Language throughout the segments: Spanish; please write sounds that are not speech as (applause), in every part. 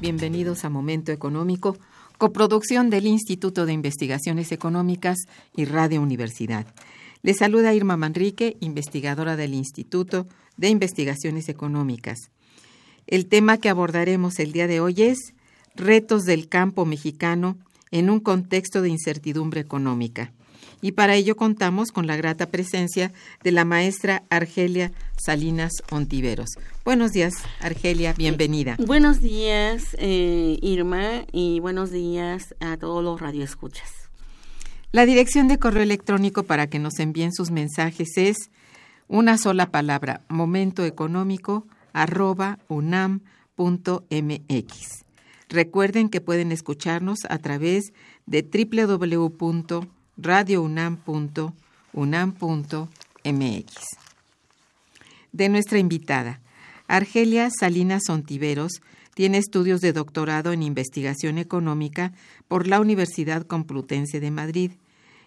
Bienvenidos a Momento Económico, coproducción del Instituto de Investigaciones Económicas y Radio Universidad. Les saluda Irma Manrique, investigadora del Instituto de Investigaciones Económicas. El tema que abordaremos el día de hoy es Retos del campo mexicano en un contexto de incertidumbre económica y para ello contamos con la grata presencia de la maestra Argelia Salinas Ontiveros. Buenos días, Argelia, bienvenida. Buenos días, eh, Irma, y buenos días a todos los radioescuchas. La dirección de correo electrónico para que nos envíen sus mensajes es una sola palabra, momentoeconómico arroba unam.mx. Recuerden que pueden escucharnos a través de www radiounam.unam.mx. De nuestra invitada, Argelia Salinas Sontiveros tiene estudios de doctorado en investigación económica por la Universidad Complutense de Madrid.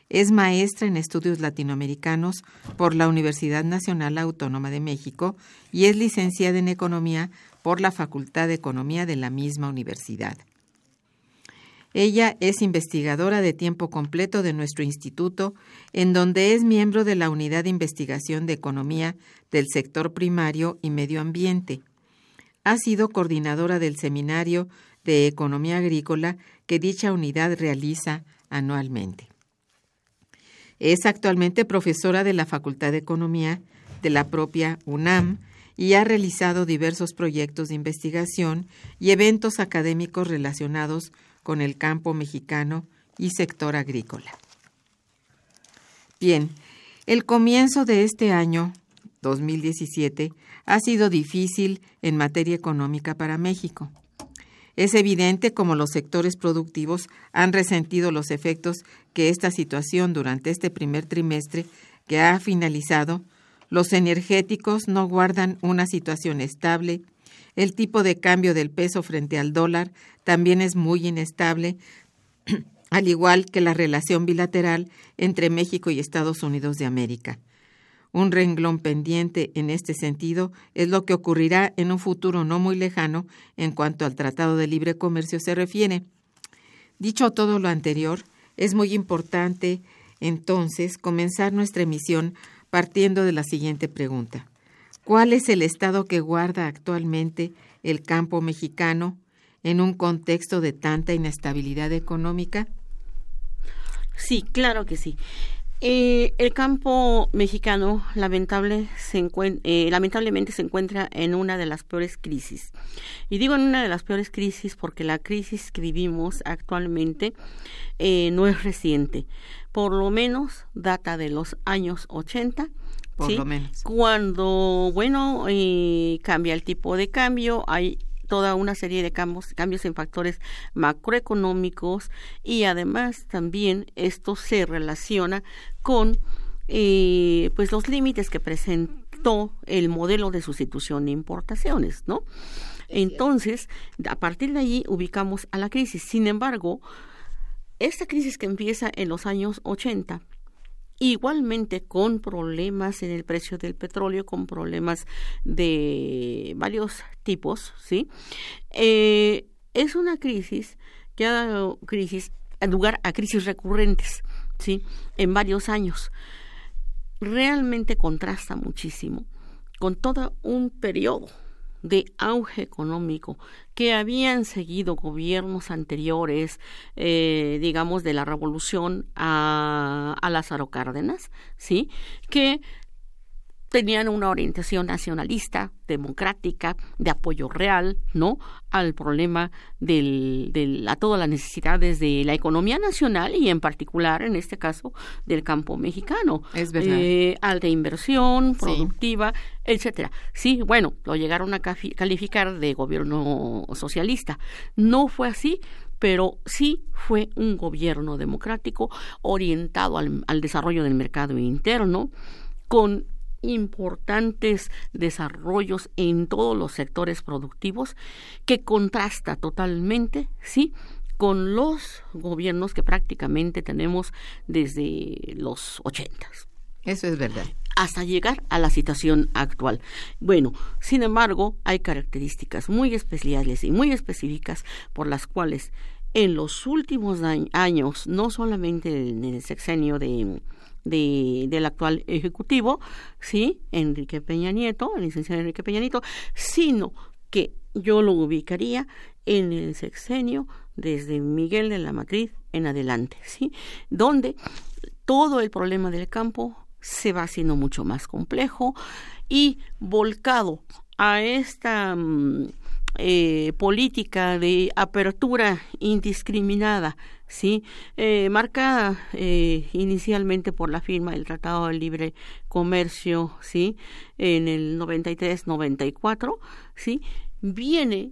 Es maestra en estudios latinoamericanos por la Universidad Nacional Autónoma de México y es licenciada en economía por la Facultad de Economía de la misma universidad. Ella es investigadora de tiempo completo de nuestro instituto, en donde es miembro de la Unidad de Investigación de Economía del Sector Primario y Medio Ambiente. Ha sido coordinadora del Seminario de Economía Agrícola que dicha unidad realiza anualmente. Es actualmente profesora de la Facultad de Economía de la propia UNAM y ha realizado diversos proyectos de investigación y eventos académicos relacionados con el campo mexicano y sector agrícola. Bien, el comienzo de este año, 2017, ha sido difícil en materia económica para México. Es evidente como los sectores productivos han resentido los efectos que esta situación durante este primer trimestre que ha finalizado, los energéticos no guardan una situación estable el tipo de cambio del peso frente al dólar también es muy inestable, (clears throat) al igual que la relación bilateral entre México y Estados Unidos de América. Un renglón pendiente en este sentido es lo que ocurrirá en un futuro no muy lejano en cuanto al Tratado de Libre Comercio se refiere. Dicho todo lo anterior, es muy importante entonces comenzar nuestra emisión partiendo de la siguiente pregunta. ¿Cuál es el estado que guarda actualmente el campo mexicano en un contexto de tanta inestabilidad económica? Sí, claro que sí. Eh, el campo mexicano lamentable se eh, lamentablemente se encuentra en una de las peores crisis. Y digo en una de las peores crisis porque la crisis que vivimos actualmente eh, no es reciente. Por lo menos data de los años 80 por lo menos. Cuando, bueno, eh, cambia el tipo de cambio, hay toda una serie de cambios, cambios en factores macroeconómicos y además también esto se relaciona con eh, pues los límites que presentó el modelo de sustitución de importaciones, ¿no? Entonces, a partir de allí ubicamos a la crisis. Sin embargo, esta crisis que empieza en los años 80 igualmente con problemas en el precio del petróleo, con problemas de varios tipos, ¿sí? Eh, es una crisis que ha dado crisis, lugar a crisis recurrentes, ¿sí? En varios años. Realmente contrasta muchísimo con todo un periodo de auge económico que habían seguido gobiernos anteriores, eh, digamos, de la revolución a, a Lázaro Cárdenas, ¿sí? Que tenían una orientación nacionalista, democrática, de apoyo real, ¿no? Al problema del, del, a todas las necesidades de la economía nacional y en particular, en este caso, del campo mexicano. Es verdad. Eh, alta inversión, productiva, etcétera. Sí, bueno, lo llegaron a calificar de gobierno socialista. No fue así, pero sí fue un gobierno democrático orientado al, al desarrollo del mercado interno, con importantes desarrollos en todos los sectores productivos que contrasta totalmente, ¿sí? con los gobiernos que prácticamente tenemos desde los ochentas. Eso es verdad. Hasta llegar a la situación actual. Bueno, sin embargo, hay características muy especiales y muy específicas por las cuales en los últimos años, no solamente en el sexenio de, de, del actual ejecutivo, sí, Enrique Peña Nieto, el licenciado Enrique Peña Nieto, sino que yo lo ubicaría en el sexenio desde Miguel de la Matriz en adelante, ¿sí? Donde todo el problema del campo se va haciendo mucho más complejo y volcado a esta mm, eh, política de apertura indiscriminada sí eh, marcada eh, inicialmente por la firma del Tratado de Libre Comercio sí en el 93-94 sí viene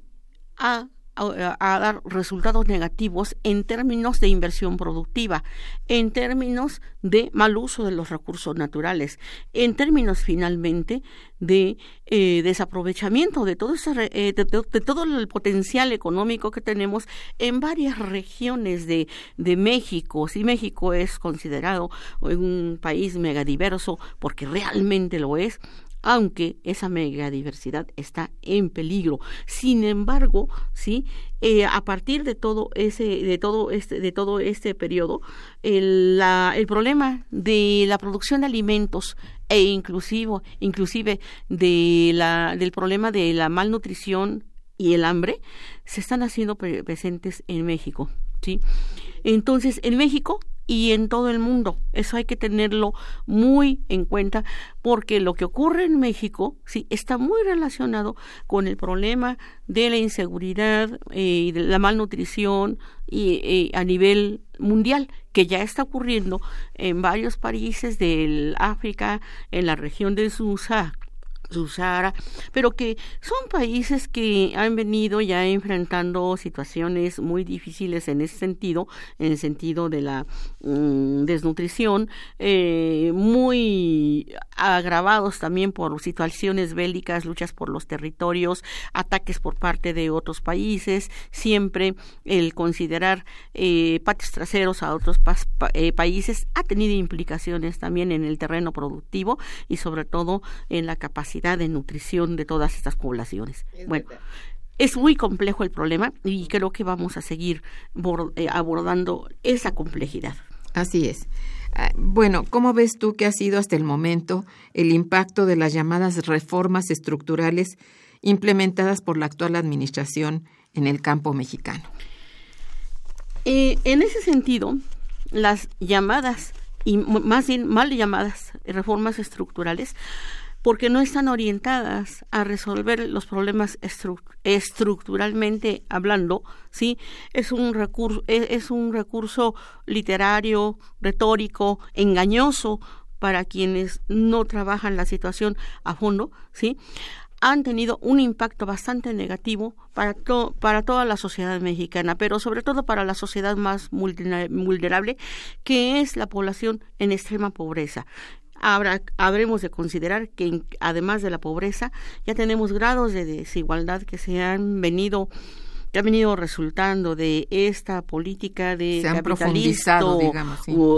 a a, dar resultados negativos en términos de inversión productiva, en términos de mal uso de los recursos naturales, en términos finalmente de eh, desaprovechamiento de todo, ese, eh, de, todo el potencial económico que tenemos en varias regiones de, de México. Si México es considerado un país megadiverso, porque realmente lo es, aunque esa megadiversidad está en peligro. Sin embargo, sí, eh, a partir de todo ese, de todo este, de todo este periodo, el, la, el problema de la producción de alimentos e inclusive, inclusive de la, del problema de la malnutrición y el hambre se están haciendo presentes en México, sí. Entonces, en México y en todo el mundo. Eso hay que tenerlo muy en cuenta porque lo que ocurre en México sí está muy relacionado con el problema de la inseguridad eh, y de la malnutrición y eh, a nivel mundial que ya está ocurriendo en varios países del África, en la región de Susa, Pero que son países que han venido ya enfrentando situaciones muy difíciles en ese sentido, en el sentido de la mm, desnutrición, eh, muy agravados también por situaciones bélicas, luchas por los territorios, ataques por parte de otros países, siempre el considerar eh, patios traseros a otros eh, países ha tenido implicaciones también en el terreno productivo y sobre todo en la capacidad de nutrición de todas estas poblaciones. bueno, es muy complejo el problema y creo que vamos a seguir eh, abordando esa complejidad. Así es. Ah, bueno, ¿cómo ves tú que ha sido hasta el momento el impacto de las llamadas reformas estructurales implementadas por la actual administración en el campo mexicano? Eh, en ese sentido, las llamadas, y más bien mal llamadas reformas estructurales, porque no están orientadas a resolver los problemas estructuralmente hablando, ¿sí? Es un recurso es, un recurso literario, retórico, engañoso para quienes no trabajan la situación a fondo, ¿sí? han tenido un impacto bastante negativo para, para toda la sociedad mexicana, pero sobre todo para la sociedad más vulnerable, que es la población en extrema pobreza. Habrá, habremos de considerar que además de la pobreza ya tenemos grados de desigualdad que se han venido que ha venido resultando de esta política de capitalismo,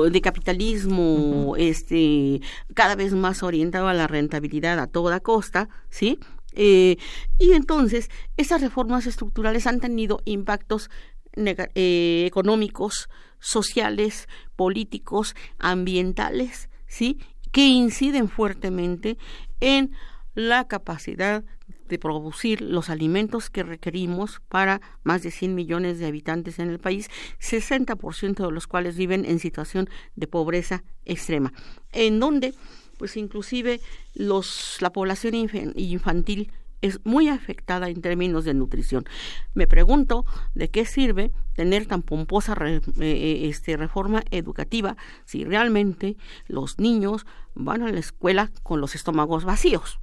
de capitalismo, este, cada vez más orientado a la rentabilidad a toda costa, ¿sí? Eh, y entonces, esas reformas estructurales han tenido impactos eh, económicos, sociales, políticos, ambientales, ¿sí? Que inciden fuertemente en la capacidad de producir los alimentos que requerimos para más de 100 millones de habitantes en el país, 60% de los cuales viven en situación de pobreza extrema, en donde pues inclusive los la población infantil es muy afectada en términos de nutrición. Me pregunto de qué sirve tener tan pomposa eh, eh, este, reforma educativa si realmente los niños van a la escuela con los estómagos vacíos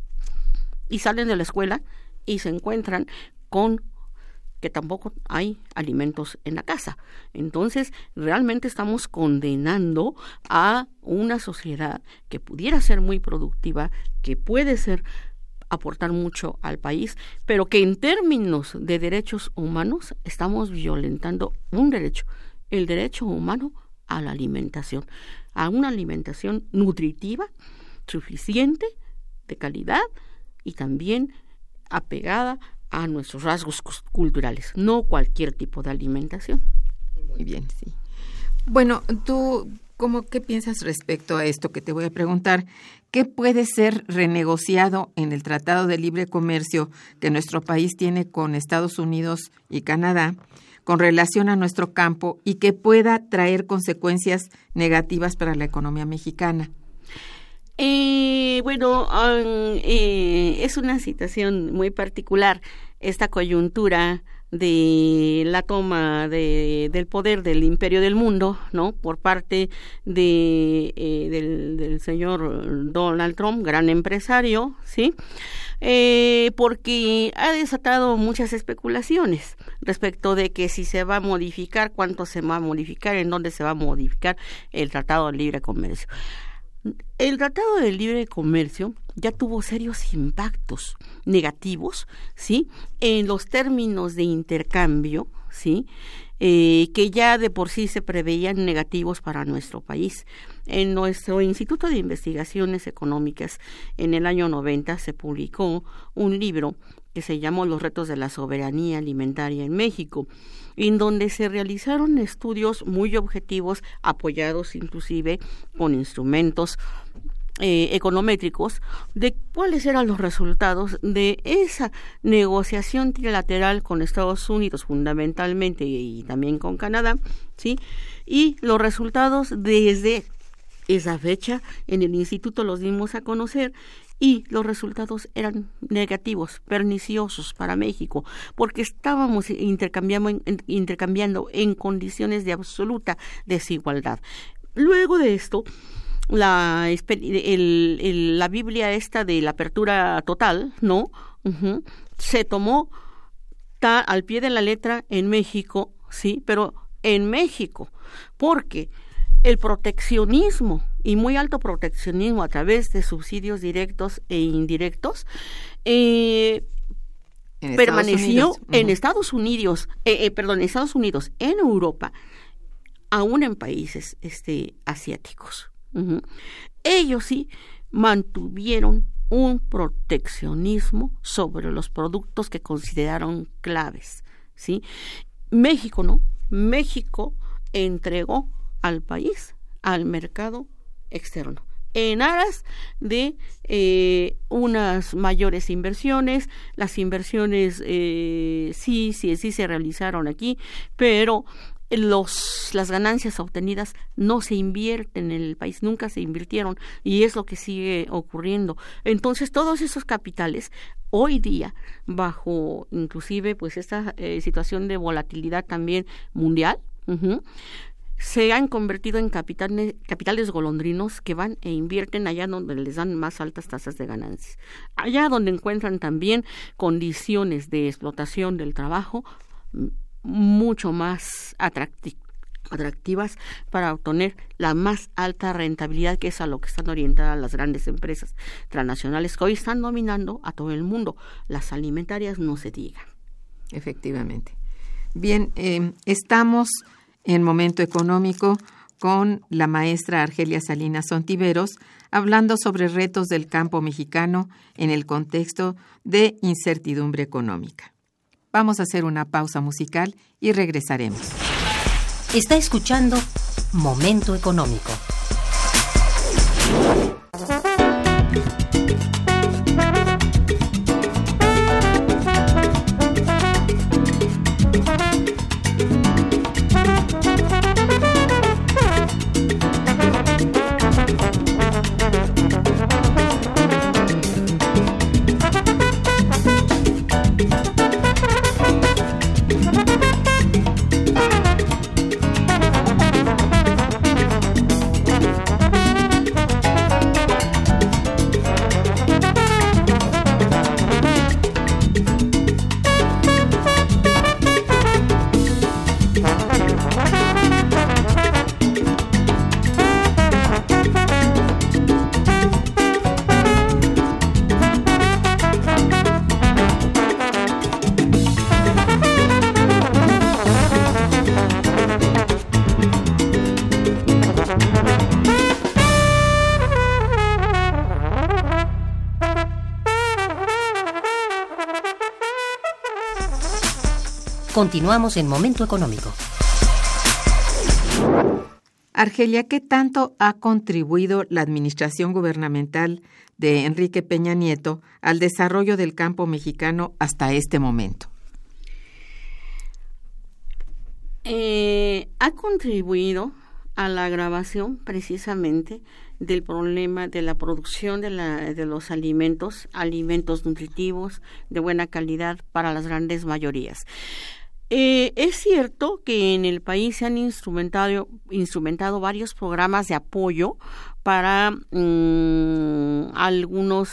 y salen de la escuela y se encuentran con que tampoco hay alimentos en la casa. Entonces, realmente estamos condenando a una sociedad que pudiera ser muy productiva, que puede ser aportar mucho al país, pero que en términos de derechos humanos estamos violentando un derecho, el derecho humano a la alimentación, a una alimentación nutritiva, suficiente, de calidad y también apegada a nuestros rasgos culturales, no cualquier tipo de alimentación. Muy bien, sí. Bueno, tú, ¿cómo qué piensas respecto a esto que te voy a preguntar? ¿Qué puede ser renegociado en el Tratado de Libre Comercio que nuestro país tiene con Estados Unidos y Canadá con relación a nuestro campo y que pueda traer consecuencias negativas para la economía mexicana? Eh, bueno, eh, es una situación muy particular esta coyuntura de la toma de, del poder del imperio del mundo, ¿no? Por parte de, eh, del, del, señor Donald Trump, gran empresario, ¿sí? Eh, porque ha desatado muchas especulaciones respecto de que si se va a modificar, cuánto se va a modificar, en dónde se va a modificar el Tratado de Libre Comercio. El Tratado de Libre Comercio ya tuvo serios impactos negativos, ¿sí? En los términos de intercambio, ¿sí? Eh, que ya de por sí se preveían negativos para nuestro país. En nuestro Instituto de Investigaciones Económicas, en el año 90, se publicó un libro que se llamó Los retos de la soberanía alimentaria en México en donde se realizaron estudios muy objetivos, apoyados inclusive con instrumentos eh, econométricos de cuáles eran los resultados de esa negociación trilateral con Estados Unidos fundamentalmente y también con Canadá, ¿sí? Y los resultados desde esa fecha en el instituto los dimos a conocer y los resultados eran negativos, perniciosos para México, porque estábamos intercambiando intercambiando en condiciones de absoluta desigualdad. Luego de esto, la, la Biblia esta de la apertura total, ¿no? se tomó al pie de la letra en México, sí, pero en México, porque el proteccionismo y muy alto proteccionismo a través de subsidios directos e indirectos eh, permaneció en Estados Unidos, eh, eh, perdón, en Estados Unidos, en Europa, aún en países este, asiáticos. Ellos sí mantuvieron un proteccionismo sobre los productos que consideraron claves, ¿sí? México no, México entregó al país, al mercado externo en aras de eh, unas mayores inversiones. Las inversiones eh, sí, sí, sí se realizaron aquí, pero los, las ganancias obtenidas no se invierten en el país, nunca se invirtieron y es lo que sigue ocurriendo. Entonces, todos esos capitales hoy día, bajo inclusive pues esta eh, situación de volatilidad también mundial, se han convertido en capitales, golondrinos que van e invierten allá donde les dan más altas tasas de ganancias, allá donde encuentran también condiciones de explotación del trabajo mucho más atractivas para obtener la más alta rentabilidad que es a lo que están orientadas las grandes empresas transnacionales que hoy están dominando a todo el mundo. Las alimentarias no se digan. Efectivamente. Bien, eh, estamos en Momento Económico con la maestra Argelia Salinas Sontiveros, hablando sobre retos del campo mexicano en el contexto de incertidumbre económica. Vamos a hacer una pausa musical y regresaremos. Está escuchando Momento Económico. Continuamos en Momento Económico. Argelia, ¿qué tanto ha contribuido la administración gubernamental de Enrique Peña Nieto al desarrollo del campo mexicano hasta este momento? Eh, ha contribuido a la agravación precisamente del problema de la producción de, la, de los alimentos, alimentos nutritivos de buena calidad para las grandes mayorías. Eh, es cierto que en el país se han instrumentado, instrumentado varios programas de apoyo para mm, algunos,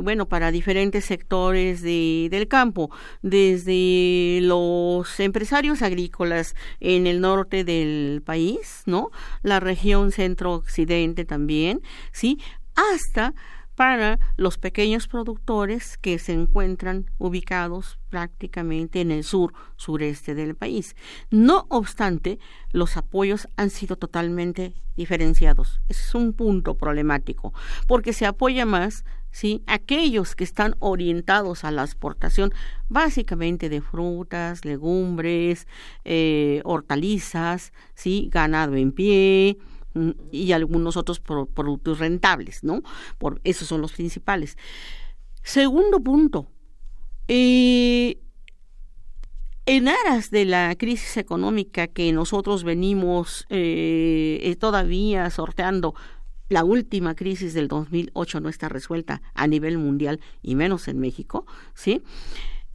bueno, para diferentes sectores de, del campo, desde los empresarios agrícolas en el norte del país, ¿no? La región centro-occidente también, ¿sí? Hasta para los pequeños productores que se encuentran ubicados prácticamente en el sur sureste del país. No obstante, los apoyos han sido totalmente diferenciados. Es un punto problemático, porque se apoya más ¿sí? aquellos que están orientados a la exportación básicamente de frutas, legumbres, eh, hortalizas, ¿sí? ganado en pie, y algunos otros productos rentables, ¿no? Por, esos son los principales. Segundo punto, eh, en aras de la crisis económica que nosotros venimos eh, eh, todavía sorteando, la última crisis del 2008 no está resuelta a nivel mundial y menos en México, ¿sí?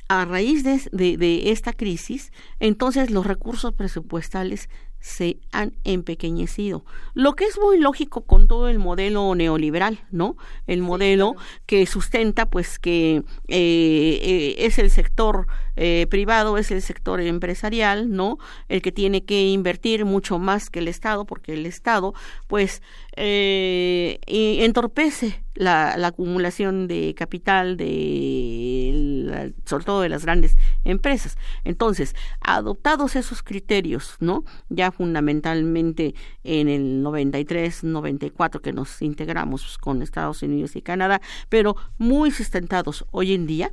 A raíz de, de esta crisis, entonces los recursos presupuestales se han empequeñecido, lo que es muy lógico con todo el modelo neoliberal, ¿no? El modelo que sustenta, pues, que eh, eh, es el sector eh, privado, es el sector empresarial, ¿no? El que tiene que invertir mucho más que el Estado, porque el Estado, pues, entorpece la, acumulación de capital de, sobre todo de las grandes empresas. Entonces, adoptados esos criterios, ¿no? Ya fundamentalmente en el 93, 94 que nos integramos con Estados Unidos y Canadá, pero muy sustentados hoy en día.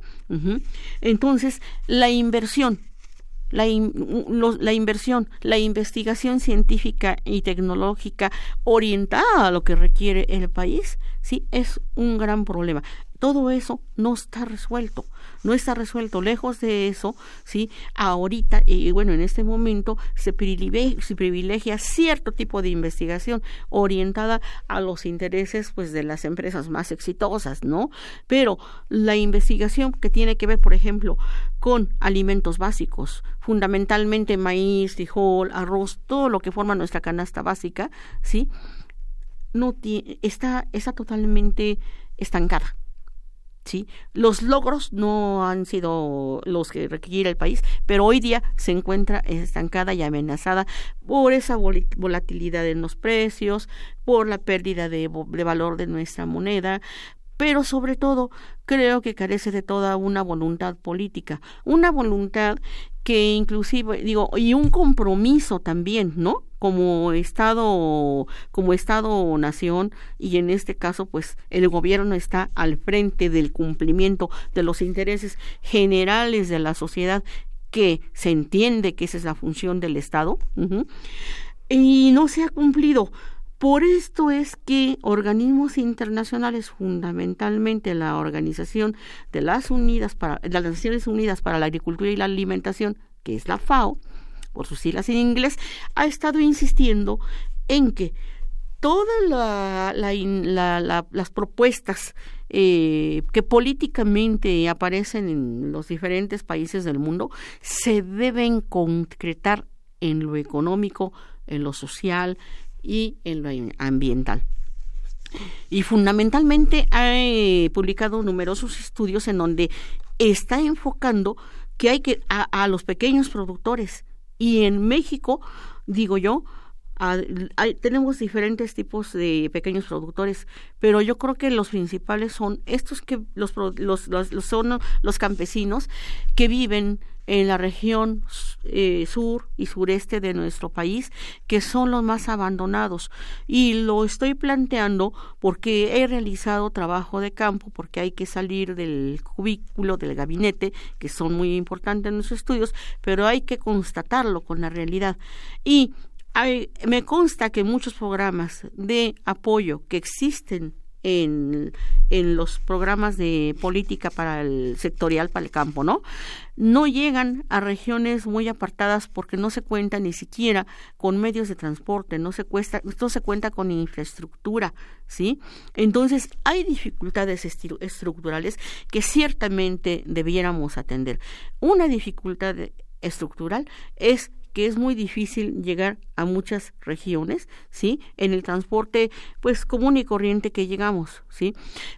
Entonces, la inversión la, la, inversión, la investigación científica y tecnológica orientada a lo que requiere el país, sí es un gran problema todo eso no está resuelto, no está resuelto. Lejos de eso, sí, ahorita y bueno, en este momento se privilegia, se privilegia cierto tipo de investigación orientada a los intereses pues de las empresas más exitosas, ¿no? Pero la investigación que tiene que ver, por ejemplo, con alimentos básicos, fundamentalmente maíz, frijol, arroz, todo lo que forma nuestra canasta básica, ¿sí? No tiene, está, está totalmente estancada ¿sí? Los logros no han sido los que requiere el país, pero hoy día se encuentra estancada y amenazada por esa volatilidad en los precios, por la pérdida de, de valor de nuestra moneda, pero sobre todo creo que carece de toda una voluntad política, una voluntad que inclusive digo y un compromiso también, ¿no? Como Estado, como Estado nación y en este caso pues el gobierno está al frente del cumplimiento de los intereses generales de la sociedad que se entiende que esa es la función del Estado y no se ha cumplido por esto es que organismos internacionales, fundamentalmente la Organización de las Unidas para las Naciones Unidas para la Agricultura y la Alimentación, que es la FAO, por sus siglas en inglés, ha estado insistiendo en que todas las propuestas eh, que políticamente aparecen en los diferentes países del mundo se deben concretar en lo económico, en lo social, y en lo ambiental. Y fundamentalmente ha eh, publicado numerosos estudios en donde está enfocando que hay que a, los pequeños productores y en México, digo yo, tenemos diferentes tipos de pequeños productores, pero yo creo que los principales son estos que los, los, los son los campesinos que viven en la región eh, sur y sureste de nuestro país, que son los más abandonados. Y lo estoy planteando porque he realizado trabajo de campo, porque hay que salir del cubículo, del gabinete, que son muy importantes en los estudios, pero hay que constatarlo con la realidad. Y me consta que muchos programas de apoyo que existen en, los programas de política para el sectorial para el campo, ¿no? No llegan a regiones muy apartadas porque no se cuenta ni siquiera con medios de transporte, no se cuesta, no se cuenta con infraestructura, ¿sí? Entonces hay dificultades estructurales que ciertamente debiéramos atender. Una dificultad estructural es que es muy difícil llegar a muchas regiones, ¿sí? En el transporte, pues, común y corriente que llegamos, ¿sí?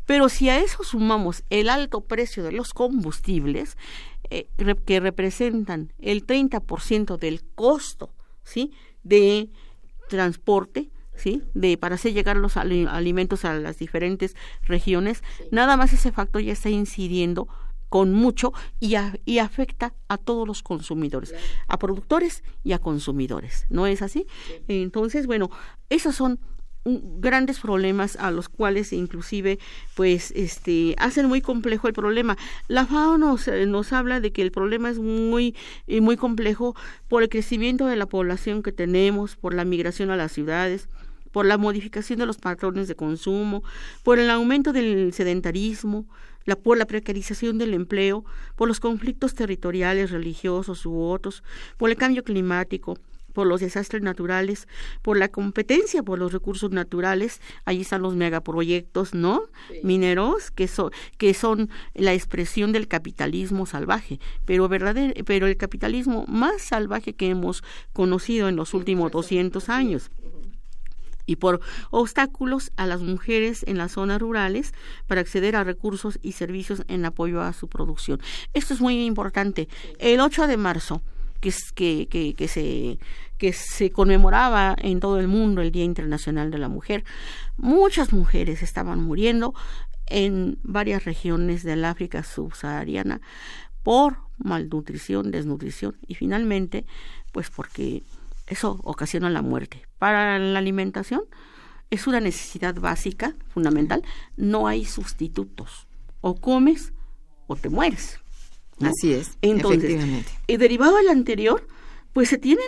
Pero si a eso sumamos el alto precio de los combustibles, eh, que representan el 30% del costo, ¿sí? De transporte, ¿sí? De para hacer llegar los alimentos a las diferentes regiones, nada más ese factor ya está incidiendo con mucho y, y afecta a todos los consumidores, a productores y a consumidores. ¿No es así? Entonces, bueno, esos son grandes problemas a los cuales inclusive pues este hacen muy complejo el problema. La FAO nos, eh, nos habla de que el problema es muy eh, muy complejo por el crecimiento de la población que tenemos, por la migración a las ciudades, por la modificación de los patrones de consumo, por el aumento del sedentarismo, la, por la precarización del empleo, por los conflictos territoriales, religiosos u otros, por el cambio climático, por los desastres naturales, por la competencia por los recursos naturales, ahí están los megaproyectos, ¿no? Mineros, que, son que son la expresión del capitalismo salvaje, pero, verdadero, pero el capitalismo más salvaje que hemos conocido en los últimos 200 años y por obstáculos a las mujeres en las zonas rurales para acceder a recursos y servicios en apoyo a su producción. Esto es muy importante. El 8 de marzo, que, que, que, se, que se conmemoraba en todo el mundo el Día Internacional de la Mujer, muchas mujeres estaban muriendo en varias regiones del África subsahariana por malnutrición, desnutrición y finalmente, pues porque eso ocasiona la muerte. Para la alimentación es una necesidad básica, fundamental. No hay sustitutos. O comes o te mueres. Así es. Entonces, y derivado del anterior, pues se tienen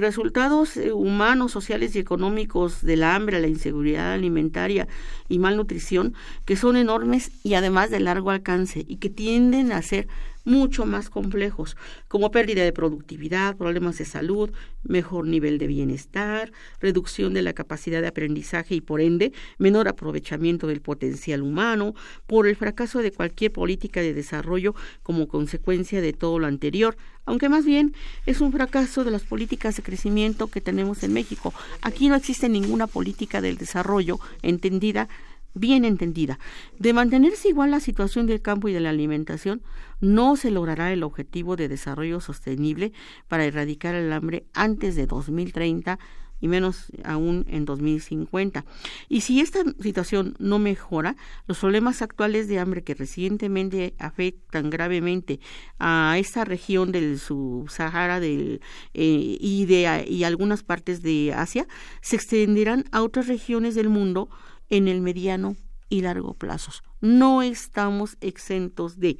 resultados eh, humanos, sociales y económicos del hambre, la inseguridad alimentaria y malnutrición que son enormes y además de largo alcance y que tienden a ser mucho más complejos, como pérdida de productividad, problemas de salud, mejor nivel de bienestar, reducción de la capacidad de aprendizaje y por ende menor aprovechamiento del potencial humano, por el fracaso de cualquier política de desarrollo como consecuencia de todo lo anterior, aunque más bien es un fracaso de las políticas de crecimiento que tenemos en México. Aquí no existe ninguna política del desarrollo entendida bien entendida. De mantenerse igual la situación del campo y de la alimentación, no se logrará el objetivo de desarrollo sostenible para erradicar el hambre antes de 2030 y menos aún en 2050. Y si esta situación no mejora, los problemas actuales de hambre que recientemente afectan gravemente a esta región del subsahara del, eh, y, de, y algunas partes de Asia se extenderán a otras regiones del mundo en el mediano y largo plazos. No estamos exentos de.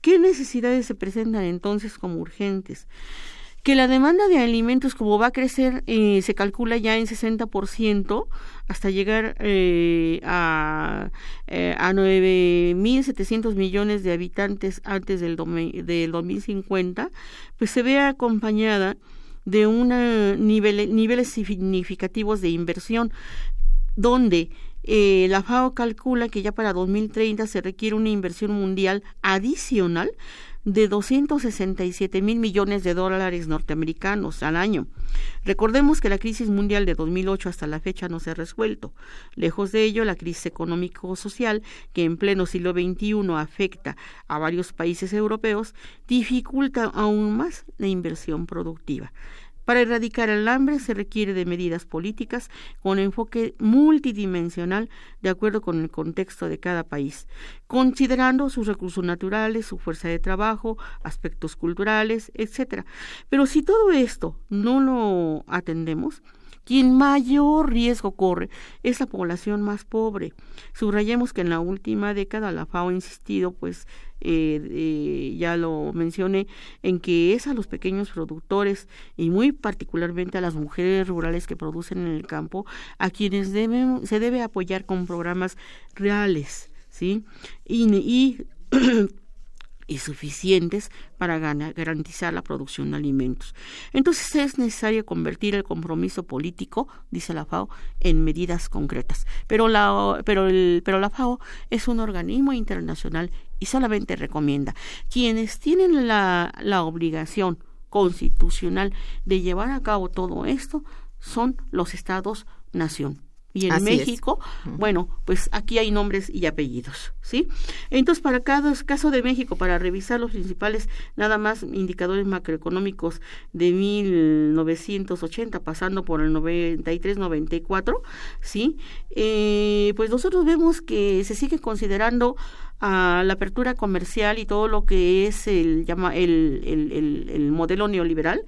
¿Qué necesidades se presentan entonces como urgentes? Que la demanda de alimentos, como va a crecer, eh, se calcula ya en 60% hasta llegar eh, a, eh, a 9.700 millones de habitantes antes del, del 2050, pues se ve acompañada de una nivel, niveles significativos de inversión, donde eh, la FAO calcula que ya para 2030 se requiere una inversión mundial adicional de 267 mil millones de dólares norteamericanos al año. Recordemos que la crisis mundial de 2008 hasta la fecha no se ha resuelto. Lejos de ello, la crisis económico-social que en pleno siglo XXI afecta a varios países europeos dificulta aún más la inversión productiva. Para erradicar el hambre se requiere de medidas políticas con enfoque multidimensional de acuerdo con el contexto de cada país, considerando sus recursos naturales, su fuerza de trabajo, aspectos culturales, etc. Pero si todo esto no lo atendemos, quien mayor riesgo corre es la población más pobre. Subrayemos que en la última década la FAO ha insistido, pues eh, ya lo mencioné, en que es a los pequeños productores y muy particularmente a las mujeres rurales que producen en el campo a quienes se debe apoyar con programas reales, ¿sí? Y, y (clears throat) y suficientes para garantizar la producción de alimentos. Entonces es necesario convertir el compromiso político, dice la FAO, en medidas concretas. Pero la, pero el, pero la FAO es un organismo internacional y solamente recomienda quienes tienen la, la obligación constitucional de llevar a cabo todo esto son los estados-nación y en México, bueno, pues aquí hay nombres y apellidos, ¿sí? Entonces, para cada caso de México, para revisar los principales, nada más indicadores macroeconómicos de 1980, pasando por el 93-94, ¿sí? Eh, pues nosotros vemos que se sigue considerando a la apertura comercial y todo lo que es el, llama, el, el, el modelo neoliberal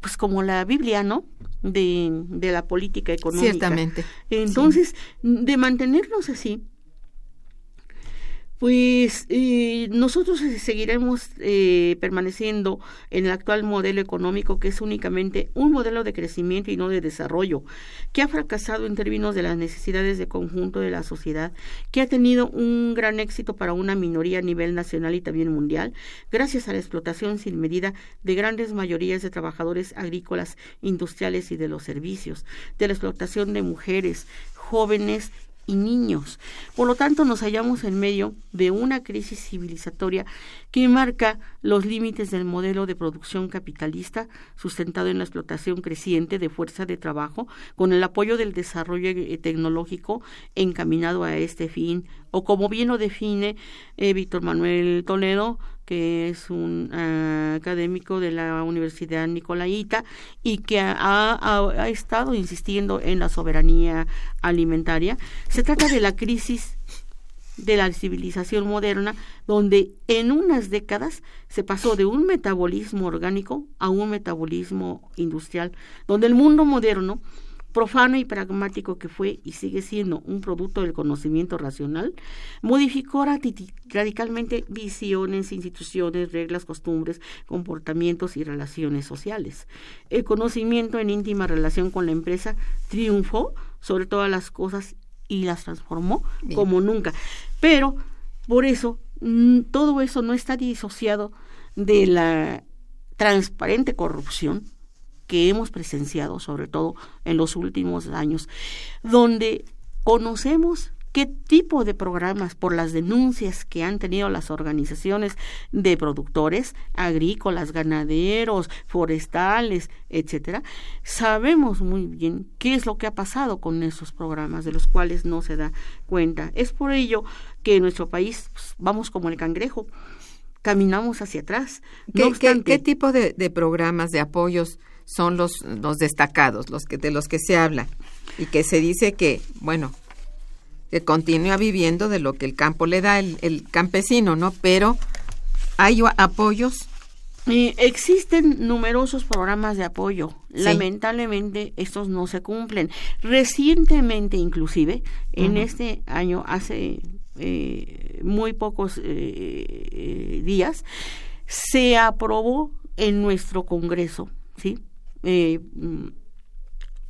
pues como la Biblia, ¿no? De, de la política económica. Ciertamente. Entonces, de mantenernos así, pues eh, nosotros seguiremos eh, permaneciendo en el actual modelo económico que es únicamente un modelo de crecimiento y no de desarrollo, que ha fracasado en términos de las necesidades de conjunto de la sociedad, que ha tenido un gran éxito para una minoría a nivel nacional y también mundial, gracias a la explotación sin medida de grandes mayorías de trabajadores agrícolas, industriales y de los servicios, de la explotación de mujeres, jóvenes y niños. Por lo tanto, nos hallamos en medio de una crisis civilizatoria que marca los límites del modelo de producción capitalista sustentado en la explotación creciente de fuerza de trabajo con el apoyo del desarrollo eh, tecnológico encaminado a este fin, o como bien lo define eh, Víctor Manuel Toledo, que es un ah, académico de la Universidad Nicolaita y que ha, ha, estado insistiendo en la soberanía alimentaria. Se trata de la crisis de la civilización moderna, donde en unas décadas se pasó de un metabolismo orgánico a un metabolismo industrial, donde el mundo moderno profano y pragmático que fue y sigue siendo un producto del conocimiento racional, modificó radicalmente visiones, instituciones, reglas, costumbres, comportamientos y relaciones sociales. El conocimiento en íntima relación con la empresa triunfó sobre todas las cosas y las transformó como nunca. Pero por eso todo eso no está disociado de la transparente corrupción que hemos presenciado, sobre todo en los últimos años, donde conocemos qué tipo de programas por las denuncias que han tenido las organizaciones de productores agrícolas, ganaderos, forestales, etcétera, sabemos muy bien qué es lo que ha pasado con esos programas de los cuales no se da cuenta. Es por ello que en nuestro país pues, vamos como el cangrejo, caminamos hacia atrás. ¿Qué, tipo de, de programas de apoyos son los, los destacados, los que, de los que se habla y que se dice que, bueno, que continúa viviendo de lo que el campo le da el, campesino, ¿no? Pero hay apoyos. existen numerosos programas de apoyo. Lamentablemente estos no se cumplen. Recientemente, inclusive, en este año, hace eh, muy pocos eh, eh, días, se aprobó en nuestro Congreso, ¿sí? Eh,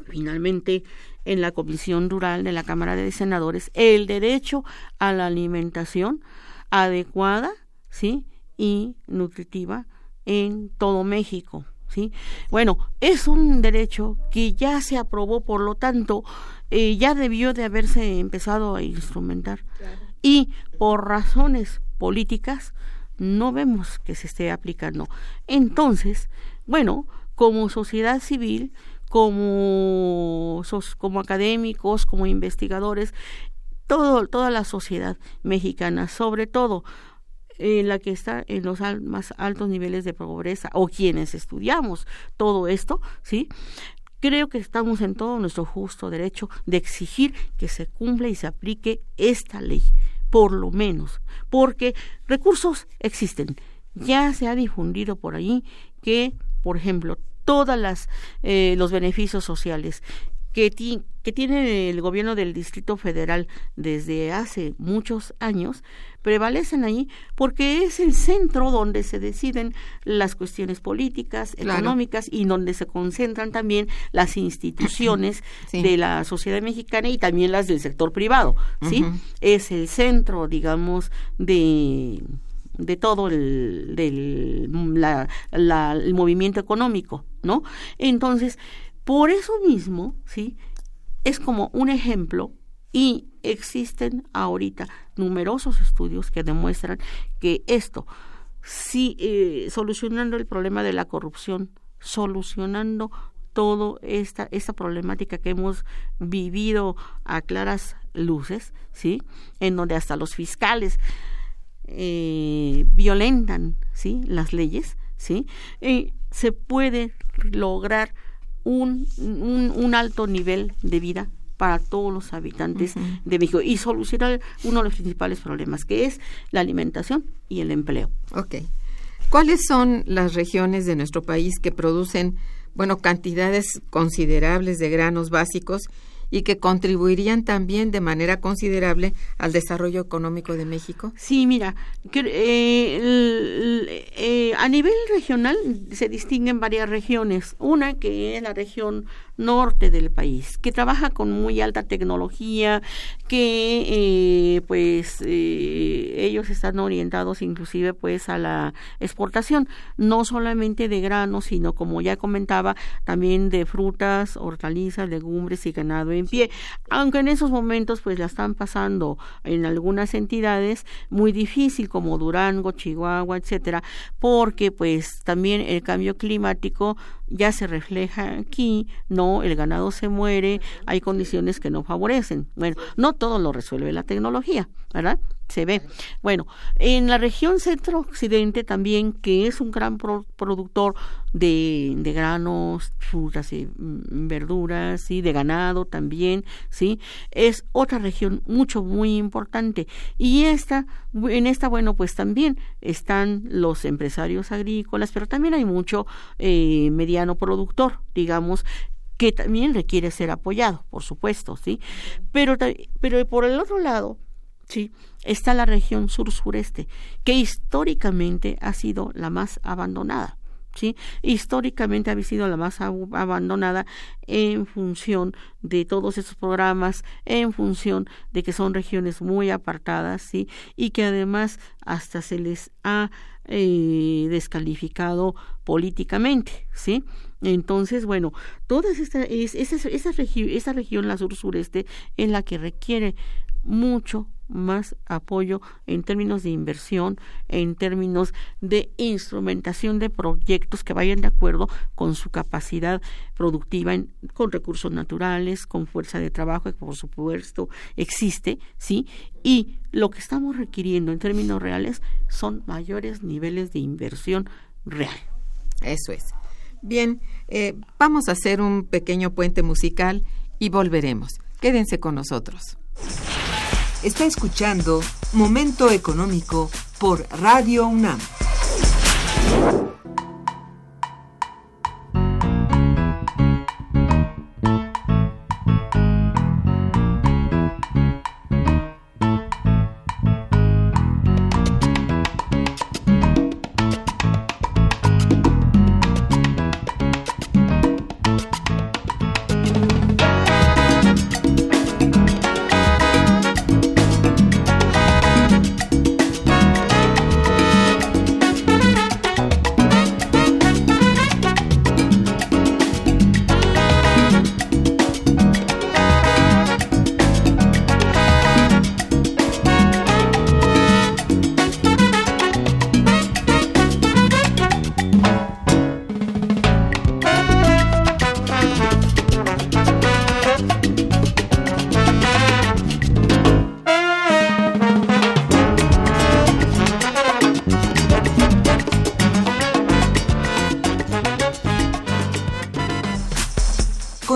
finalmente en la Comisión Rural de la Cámara de Senadores el derecho a la alimentación adecuada, ¿sí? y nutritiva en todo México, ¿sí? Bueno, es un derecho que ya se aprobó, por lo tanto, eh, ya debió de haberse empezado a instrumentar. Y por razones políticas no vemos que se esté aplicando. Entonces, bueno, como sociedad civil, como, como académicos, como investigadores, todo, toda la sociedad mexicana, sobre todo en la que está en los más altos niveles de pobreza o quienes estudiamos todo esto, ¿sí? Creo que estamos en todo nuestro justo derecho de exigir que se cumpla y se aplique esta ley, por lo menos, porque recursos existen. Ya se ha difundido por ahí que, por ejemplo, todas las eh, los beneficios sociales que, que tiene el gobierno del Distrito Federal desde hace muchos años prevalecen ahí porque es el centro donde se deciden las cuestiones políticas, económicas y donde se concentran también las instituciones (clears throat) de la sociedad mexicana y también las del sector privado, ¿sí? Es el centro, digamos, de de todo el, del, la, el movimiento económico, ¿no? Entonces, por eso mismo, ¿sí? Es como un ejemplo y existen ahorita numerosos estudios que demuestran que esto, si eh, solucionando el problema de la corrupción, solucionando toda esta, esta problemática que hemos vivido a claras luces, ¿sí? En donde hasta los fiscales eh, violentan ¿sí? las leyes, ¿sí? Eh, se puede lograr un, un, alto nivel de vida para todos los habitantes de México y solucionar uno de los principales problemas, que es la alimentación y el empleo. Ok. ¿Cuáles son las regiones de nuestro país que producen, bueno, cantidades considerables de granos básicos y que contribuirían también de manera considerable al desarrollo económico de México? Sí, mira, eh, eh, a nivel regional se distinguen varias regiones. Una que es la región norte del país, que trabaja con muy alta tecnología, que eh, pues ellos están orientados inclusive pues a la exportación, no solamente de granos, sino como ya comentaba, también de frutas, hortalizas, legumbres y ganado en pie, aunque en esos momentos pues la están pasando en algunas entidades muy difícil como Durango, Chihuahua, etcétera, porque pues también el cambio climático ya se refleja aquí, no, el ganado se muere, hay condiciones que no favorecen. Bueno, no todo lo resuelve la tecnología, ¿verdad? Se ve. Bueno, en la región centro-occidente también, que es un gran productor de, de, granos, frutas y mm, verduras, ¿sí? de ganado también, ¿sí? es otra región mucho, muy importante. Y esta, en esta, bueno, pues también están los empresarios agrícolas, pero también hay mucho eh, mediano productor, digamos, que también requiere ser apoyado, por supuesto, ¿sí? Pero, pero por el otro lado, ¿sí? Está la región sur-sureste, que históricamente ha sido la más abandonada. ¿Sí? Históricamente ha sido la más abandonada en función de todos esos programas, en función de que son regiones muy apartadas, ¿sí? Y que además hasta se les ha eh, descalificado políticamente, ¿sí? Entonces, bueno, toda esta, es, esa, esa, esa región, la sur-sureste, es la que requiere mucho más apoyo en términos de inversión, en términos de instrumentación de proyectos que vayan de acuerdo con su capacidad productiva, con recursos naturales, con fuerza de trabajo, que por supuesto existe, ¿sí? Y lo que estamos requiriendo en términos reales son mayores niveles de inversión real. Eso es. Bien, eh, vamos a hacer un pequeño puente musical y volveremos. Quédense con nosotros. Está escuchando Momento Económico por Radio UNAM.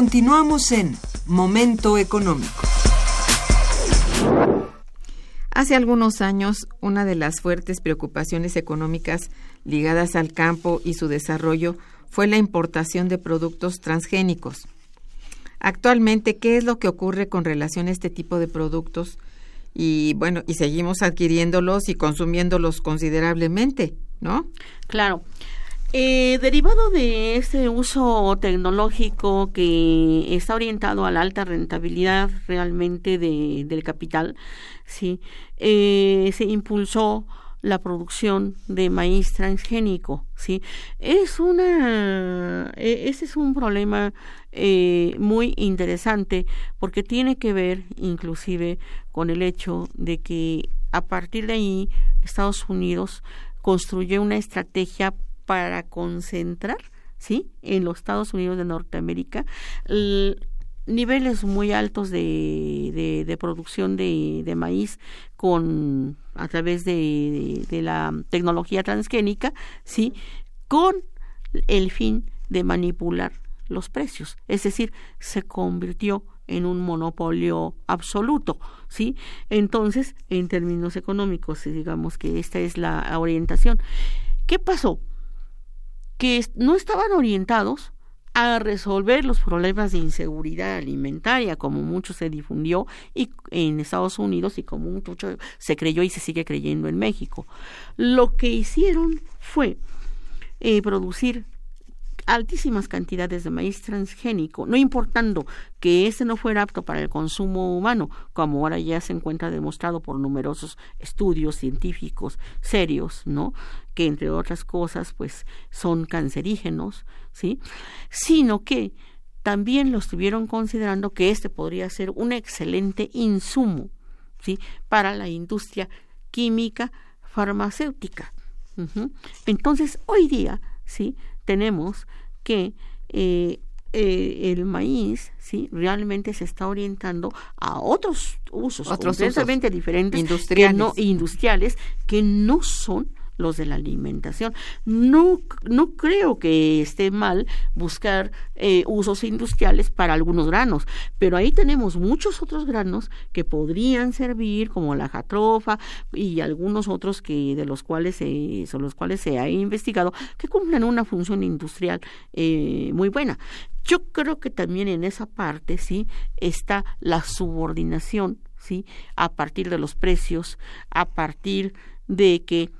Continuamos en Momento Económico. Hace algunos años, una de las fuertes preocupaciones económicas ligadas al campo y su desarrollo fue la importación de productos transgénicos. Actualmente, ¿qué es lo que ocurre con relación a este tipo de productos? Y bueno, y seguimos adquiriéndolos y consumiéndolos considerablemente, ¿no? Claro. Eh, derivado de ese uso tecnológico que está orientado a la alta rentabilidad realmente de, del capital, sí, eh, se impulsó la producción de maíz transgénico, sí, es una, e, ese es un problema eh, muy interesante porque tiene que ver inclusive con el hecho de que a partir de ahí Estados Unidos construyó una estrategia para concentrar, ¿sí? En los Estados Unidos de Norteamérica, niveles muy altos de, de, producción de, de, maíz con a través de, de, la tecnología transgénica, sí, con el fin de manipular los precios, es decir, se convirtió en un monopolio absoluto, ¿sí? Entonces, en términos económicos, digamos que esta es la orientación. ¿Qué pasó? Que no estaban orientados a resolver los problemas de inseguridad alimentaria, como mucho se difundió y en Estados Unidos y como mucho se creyó y se sigue creyendo en México. Lo que hicieron fue eh, producir altísimas cantidades de maíz transgénico, no importando que ese no fuera apto para el consumo humano, como ahora ya se encuentra demostrado por numerosos estudios científicos serios, ¿no? que entre otras cosas pues son cancerígenos, ¿sí? sino que también lo estuvieron considerando que este podría ser un excelente insumo, ¿sí? para la industria química farmacéutica. Entonces, hoy día, ¿sí? Tenemos que eh, eh, el maíz sí realmente se está orientando a otros usos otros completamente diferentes industriales. que no, industriales que no son los de la alimentación. No, no creo que esté mal buscar eh, usos industriales para algunos granos, pero ahí tenemos muchos otros granos que podrían servir, como la jatrofa y algunos otros que de los cuales se, son los cuales se ha investigado que cumplen una función industrial eh, muy buena. Yo creo que también en esa parte sí está la subordinación sí a partir de los precios, a partir de que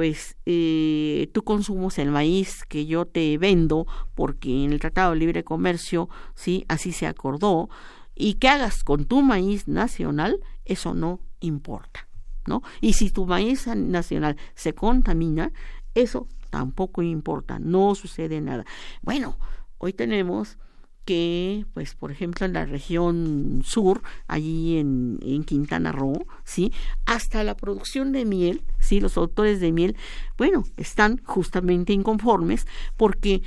pues eh, tú consumes el maíz que yo te vendo porque en el Tratado de Libre Comercio sí así se acordó y que hagas con tu maíz nacional eso no importa no y si tu maíz nacional se contamina eso tampoco importa no sucede nada. Bueno hoy tenemos que, pues, por ejemplo, en la región sur, allí en, en, Quintana Roo, ¿sí? Hasta la producción de miel, ¿sí? Los autores de miel, bueno, están justamente inconformes porque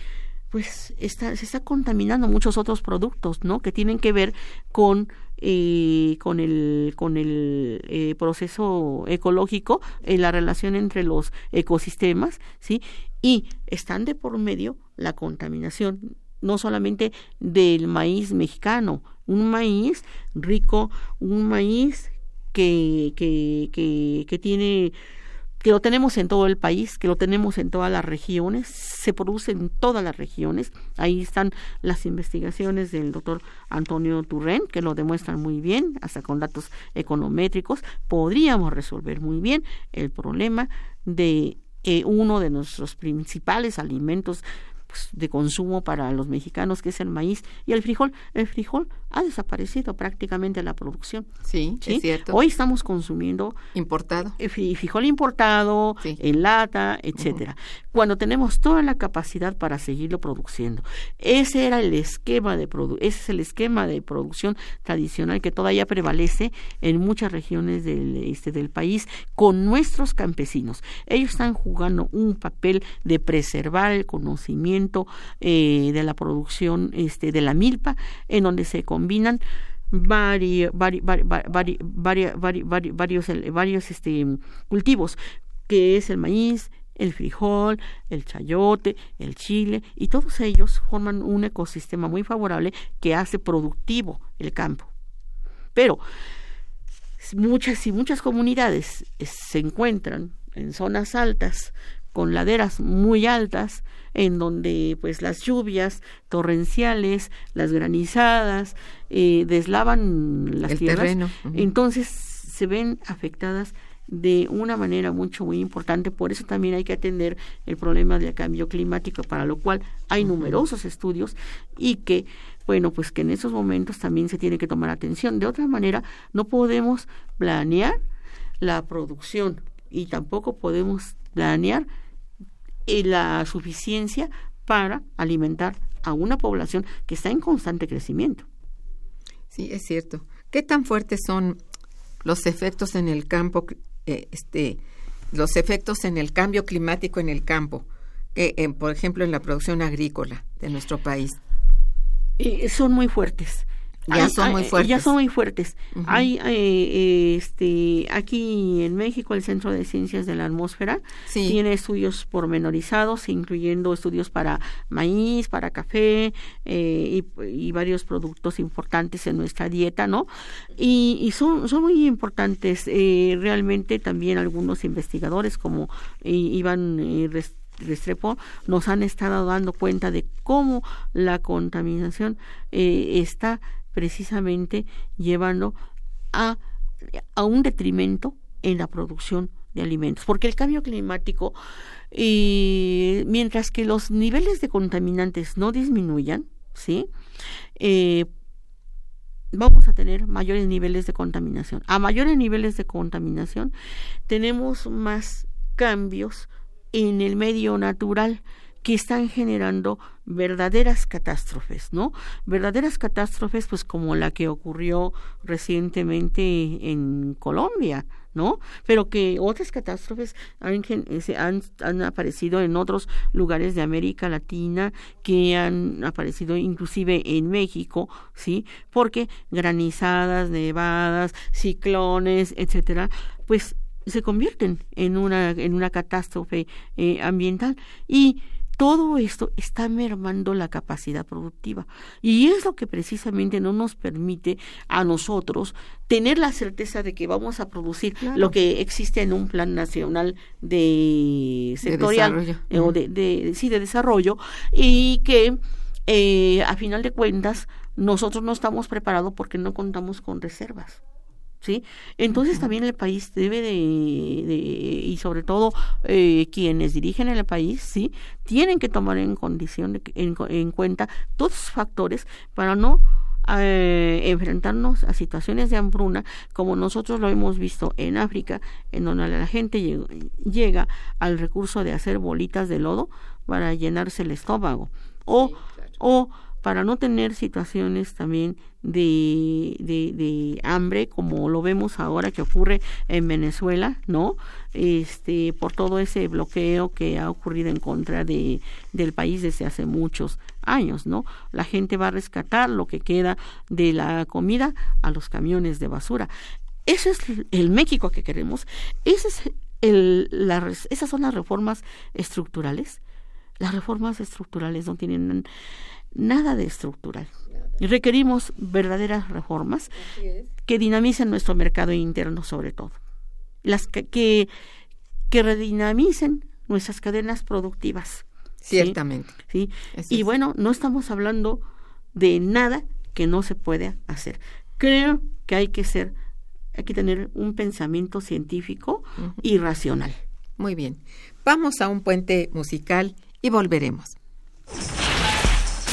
pues está, se está contaminando muchos otros productos, ¿no? Que tienen que ver con eh, con el con el eh, proceso ecológico, en la relación entre los ecosistemas, sí, y están de por medio la contaminación no solamente del maíz mexicano, un maíz rico, un maíz que, que, que, que tiene que lo tenemos en todo el país, que lo tenemos en todas las regiones, se produce en todas las regiones. Ahí están las investigaciones del doctor Antonio Turren, que lo demuestran muy bien, hasta con datos econométricos. Podríamos resolver muy bien el problema de eh, uno de nuestros principales alimentos de consumo para los mexicanos, que es el maíz y el frijol. El frijol ha desaparecido prácticamente la producción. Sí, es cierto. Hoy estamos consumiendo importado, frijol importado, en lata, etcétera. Cuando tenemos toda la capacidad para seguirlo produciendo. Ese era el esquema de produ ese es el esquema de producción tradicional que todavía prevalece en muchas regiones del este del país con nuestros campesinos. Ellos están jugando un papel de preservar el conocimiento eh, de la producción este, de la milpa, en donde se combinan varios, varios este, cultivos, que es el maíz, el frijol, el chayote, el chile, y todos ellos forman un ecosistema muy favorable que hace productivo el campo. Pero muchas y muchas comunidades se encuentran en zonas altas con laderas muy altas en donde pues las lluvias torrenciales, las granizadas eh, deslavan las tierras, entonces se ven afectadas de una manera mucho muy importante, por eso también hay que atender el problema del cambio climático, para lo cual hay numerosos estudios y que bueno, pues que en esos momentos también se tiene que tomar atención. De otra manera, no podemos planear la producción y tampoco podemos planear y la suficiencia para alimentar a una población que está en constante crecimiento. Sí, es cierto. ¿Qué tan fuertes son los efectos en el campo, eh, este, los efectos en el cambio climático en el campo, eh, por ejemplo, en la producción agrícola de nuestro país? Eh, son muy fuertes. Ya son muy fuertes. Ya son muy fuertes. Hay eh, este aquí en México el Centro de Ciencias de la Atmósfera tiene estudios pormenorizados, incluyendo estudios para maíz, para café eh, y, varios productos importantes en nuestra dieta, ¿no? Y, son, son muy importantes. Eh, realmente también algunos investigadores como Iván Restrepo nos han estado dando cuenta de cómo la contaminación está precisamente llevando a, a un detrimento en la producción de alimentos, porque el cambio climático, mientras que los niveles de contaminantes no disminuyan, ¿sí? Eh, vamos a tener mayores niveles de contaminación. A mayores niveles de contaminación tenemos más cambios en el medio natural que están generando verdaderas catástrofes, ¿no? Verdaderas catástrofes, pues como la que ocurrió recientemente en Colombia, ¿no? Pero que otras catástrofes han, han, aparecido en otros lugares de América Latina, que han aparecido inclusive en México, ¿sí? Porque granizadas, nevadas, ciclones, etcétera, pues se convierten en una, en una catástrofe eh, ambiental y todo esto está mermando la capacidad productiva. Y es lo que precisamente no nos permite a nosotros tener la certeza de que vamos a producir lo que existe en un plan nacional de sectorial eh, o de, de, sí de desarrollo y que eh, a final de cuentas nosotros no estamos preparados porque no contamos con reservas. ¿Sí? Entonces también el país debe de, y sobre todo eh, quienes dirigen el país, ¿sí? Tienen que tomar en condición, en, cuenta todos los factores para no eh, enfrentarnos a situaciones de hambruna como nosotros lo hemos visto en África, en donde la gente llega, al recurso de hacer bolitas de lodo para llenarse el estómago o, o para no tener situaciones también de, de, hambre como lo vemos ahora que ocurre en Venezuela, ¿no? Este, por todo ese bloqueo que ha ocurrido en contra de, del país desde hace muchos años, ¿no? La gente va a rescatar lo que queda de la comida a los camiones de basura. Ese es el México que queremos. Ese es el, esas son las reformas estructurales. Las reformas estructurales no tienen nada de estructural. Requerimos verdaderas reformas que dinamicen nuestro mercado interno sobre todo. Las que, que, redinamicen nuestras cadenas productivas. Ciertamente. ¿sí? Y bueno, no estamos hablando de nada que no se puede hacer. Creo que hay que ser, hay que tener un pensamiento científico y racional. Muy bien. Vamos a un puente musical y volveremos.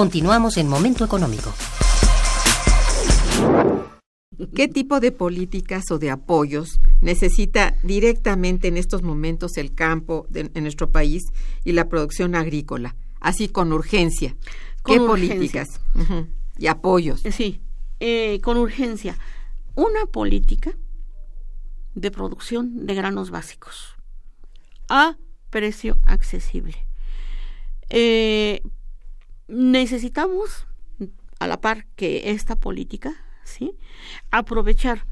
Continuamos en Momento Económico. ¿Qué tipo de políticas o de apoyos necesita directamente en estos momentos el campo en nuestro país y la producción agrícola? Así con urgencia. ¿Qué políticas y apoyos? Sí, eh, con urgencia. Una política de producción de granos básicos a precio accesible. Eh, necesitamos, a la par que esta política, ¿sí? aprovechar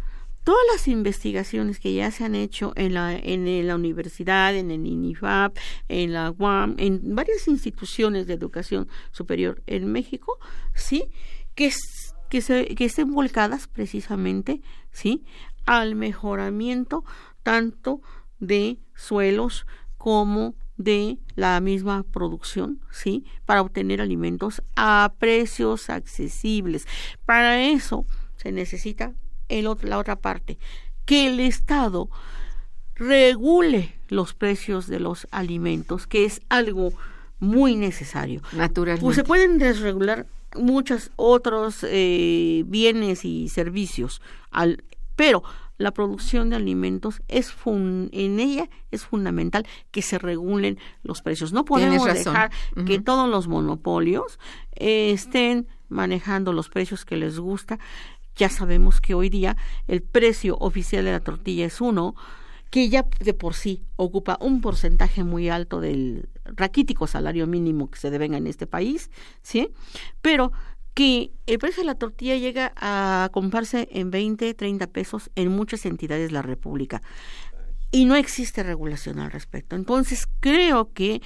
todas las investigaciones que ya se han hecho en la, en la universidad, en el INIFAP, en la UAM, en varias instituciones de educación superior en México, ¿sí? que, que, se, que estén volcadas precisamente ¿sí? al mejoramiento tanto de suelos como de la misma producción, ¿sí? Para obtener alimentos a precios accesibles. Para eso se necesita el la otra parte, que el Estado regule los precios de los alimentos, que es algo muy necesario. Naturalmente. Pues se pueden desregular muchos otros eh, bienes y servicios, al, pero la producción de alimentos es en ella es fundamental que se regulen los precios. No podemos dejar que todos los monopolios eh, estén manejando los precios que les gusta. Ya sabemos que hoy día el precio oficial de la tortilla es uno, que ya de por sí ocupa un porcentaje muy alto del raquítico salario mínimo que se devenga en este país, ¿sí? Pero que el precio de la tortilla llega a comprarse en 20, 30 pesos en muchas entidades de la República. y no existe regulación al respecto. Entonces, creo que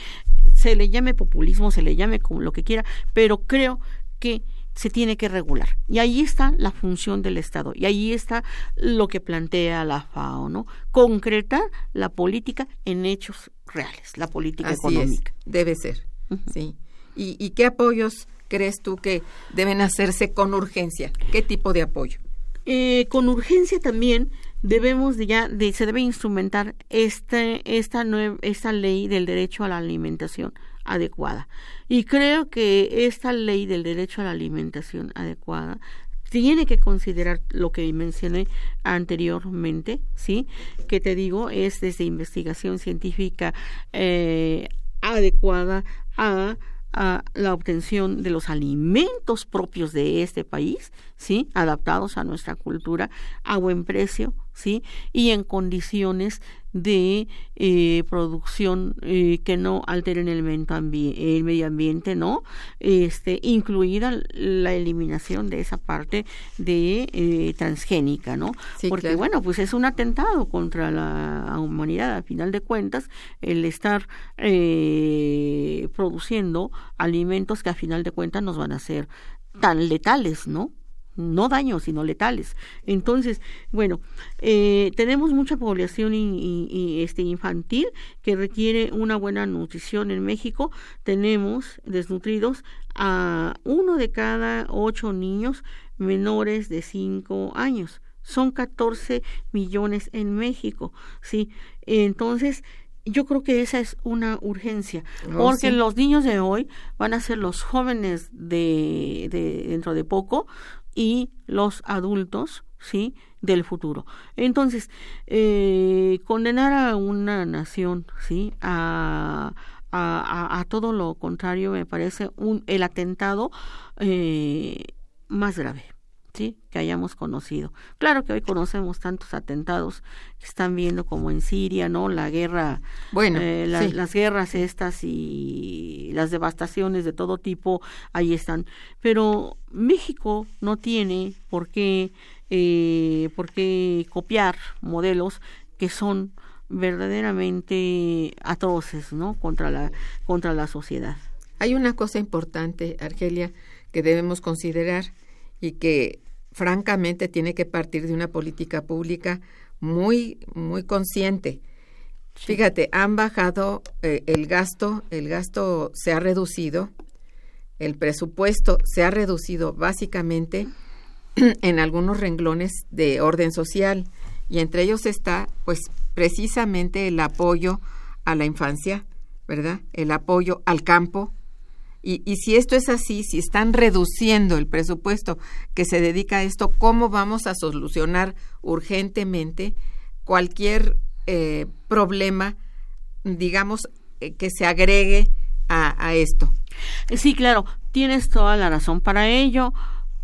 se le llame populismo, se le llame como lo que quiera, pero creo que se tiene que regular. Y ahí está la función del Estado. Y ahí está lo que plantea la FAO, ¿no? Concretar la política en hechos reales, la política Así económica. Es, debe ser, sí. ¿Y, ¿Y qué apoyos crees tú que deben hacerse con urgencia? ¿Qué tipo de apoyo? Eh, con urgencia también debemos de ya de, se debe instrumentar este, esta esta ley del derecho a la alimentación adecuada y creo que esta ley del derecho a la alimentación adecuada tiene que considerar lo que mencioné anteriormente, ¿sí? Que te digo, es desde investigación científica eh, adecuada a a la obtención de los alimentos propios de este país, ¿sí? adaptados a nuestra cultura a buen precio, ¿sí? y en condiciones de eh, producción eh, que no alteren el, el, medio ambiente, ¿no? Este, incluida la eliminación de esa parte de eh, transgénica, ¿no? Porque bueno, pues es un atentado contra la humanidad, a final de cuentas, el estar produciendo alimentos que a final de cuentas nos van a ser tan letales, ¿no? No daños, sino letales. Entonces, bueno, eh, tenemos mucha población y, este, infantil que requiere una buena nutrición en México. Tenemos desnutridos a uno de cada ocho niños menores de cinco años. Son 14 millones en México, ¿sí? Entonces, yo creo que esa es una urgencia, oh, porque los niños de hoy van a ser los jóvenes de, de dentro de poco, y los adultos, ¿sí? del futuro. Entonces, eh, condenar a una nación, ¿sí? A, a, a, todo lo contrario me parece un, el atentado eh, más grave. ¿Sí? que hayamos conocido. Claro que hoy conocemos tantos atentados que están viendo como en Siria, ¿no? La guerra, bueno, eh, las guerras estas y las devastaciones de todo tipo, ahí están. Pero México no tiene por qué, eh, por qué copiar modelos que son verdaderamente atroces, ¿no? Contra la, contra la sociedad. Hay una cosa importante, Argelia, que debemos considerar y que francamente tiene que partir de una política pública muy muy consciente. Fíjate, han bajado eh, el gasto, el gasto se ha reducido, el presupuesto se ha reducido básicamente (clears throat) en algunos renglones de orden social y entre ellos está pues precisamente el apoyo a la infancia, ¿verdad? El apoyo al campo, y, y, si esto es así, si están reduciendo el presupuesto que se dedica a esto, ¿cómo vamos a solucionar urgentemente cualquier eh, problema, digamos, eh, que se agregue a, esto? Sí, claro, tienes toda la razón. Para ello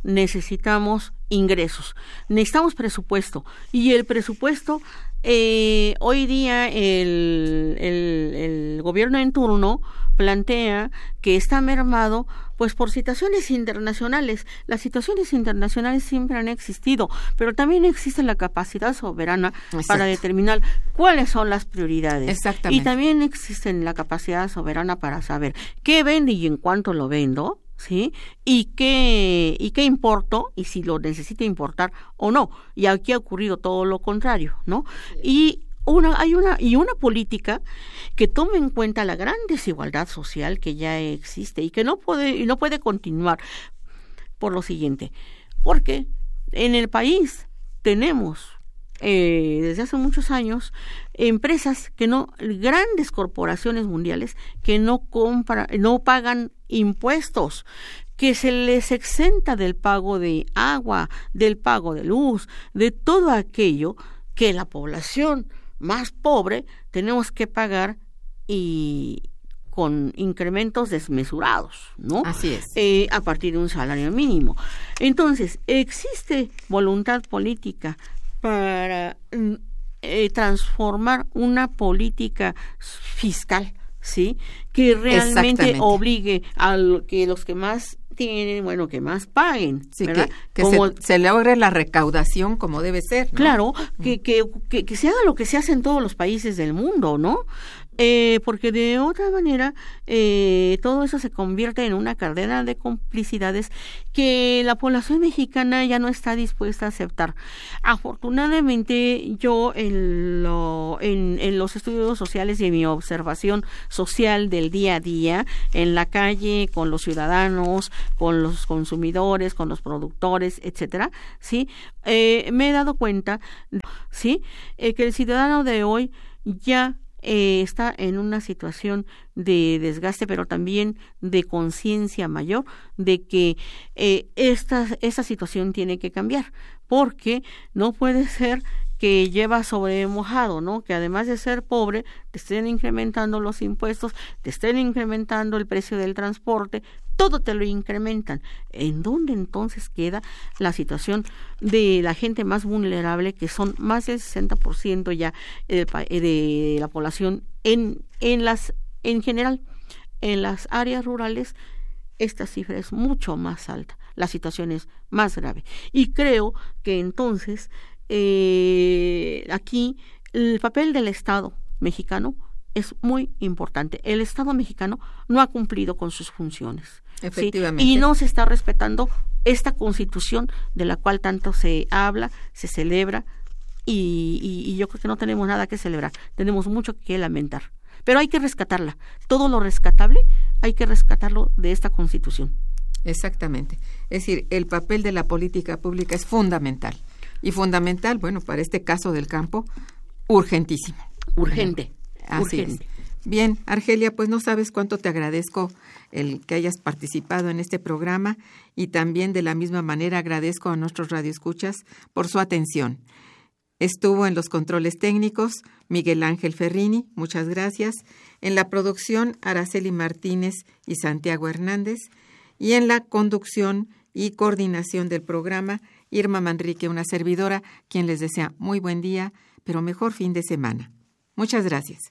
necesitamos ingresos, necesitamos presupuesto y el presupuesto eh, hoy día el, el, gobierno en turno plantea que está mermado pues por situaciones internacionales. Las situaciones internacionales siempre han existido, pero también existe la capacidad soberana para determinar cuáles son las prioridades. Y también existe la capacidad soberana para saber qué vende y en cuánto lo vendo, ¿sí? Y qué, y qué importo, y si lo necesita importar o no. Y aquí ha ocurrido todo lo contrario, ¿no? Y una, hay una, y una política que tome en cuenta la gran desigualdad social que ya existe y que no puede, y no puede continuar por lo siguiente, porque en el país tenemos eh, desde hace muchos años empresas que no grandes corporaciones mundiales que no compran no pagan impuestos que se les exenta del pago de agua del pago de luz de todo aquello que la población más pobre tenemos que pagar y con incrementos desmesurados, ¿no? Así es. Eh, a partir de un salario mínimo. Entonces, existe voluntad política para mm, eh, transformar una política fiscal, ¿sí? Que realmente obligue a que los que más tienen, bueno, que más paguen, Sí, ¿verdad? que, que Como- se, se logre la recaudación como debe ser. ¿no? Claro, que, que, que, que se haga lo que se hace en todos los países del mundo, ¿no? Eh, porque de otra manera eh, todo eso se convierte en una cadena de complicidades que la población mexicana ya no está dispuesta a aceptar. Afortunadamente yo en, lo, en, en los estudios sociales y en mi observación social del día a día, en la calle, con los ciudadanos, con los consumidores, con los productores, etcétera, sí, Eh, me he dado cuenta, sí, eh, que el ciudadano de hoy ya eh, está en una situación de desgaste, pero también de conciencia mayor de que eh, esta, esta situación tiene que cambiar, porque no puede ser que lleva sobre mojado, ¿no? Que además de ser pobre, te estén incrementando los impuestos, te estén incrementando el precio del transporte, todo te lo incrementan. ¿En dónde entonces queda la situación de la gente más vulnerable, que son más del 60% ya del pa- eh, de la población en, en las en general en las áreas rurales esta cifra es mucho más alta, la situación es más grave. Y creo que entonces eh, aquí el papel del Estado mexicano es muy importante. El Estado mexicano no ha cumplido con sus funciones. ¿sí? Efectivamente. Y no se está respetando esta constitución de la cual tanto se habla, se celebra, y, y- y yo creo que no tenemos nada que celebrar, tenemos mucho que lamentar. Pero hay que rescatarla. Todo lo rescatable hay que rescatarlo de esta constitución. Exactamente. Es decir, el papel de la política pública es fundamental. Y fundamental, bueno, para este caso del campo, urgentísimo. Urgente. Así urgente. es. Bien, Argelia, pues no sabes cuánto te agradezco el que hayas participado en este programa y también de la misma manera agradezco a nuestros radioescuchas por su atención. Estuvo en los controles técnicos Miguel Ángel Ferrini, muchas gracias. En la producción Araceli Martínez y Santiago Hernández. Y en la conducción y coordinación del programa Irma Manrique, una servidora, quien les desea muy buen día, pero mejor fin de semana. Muchas gracias.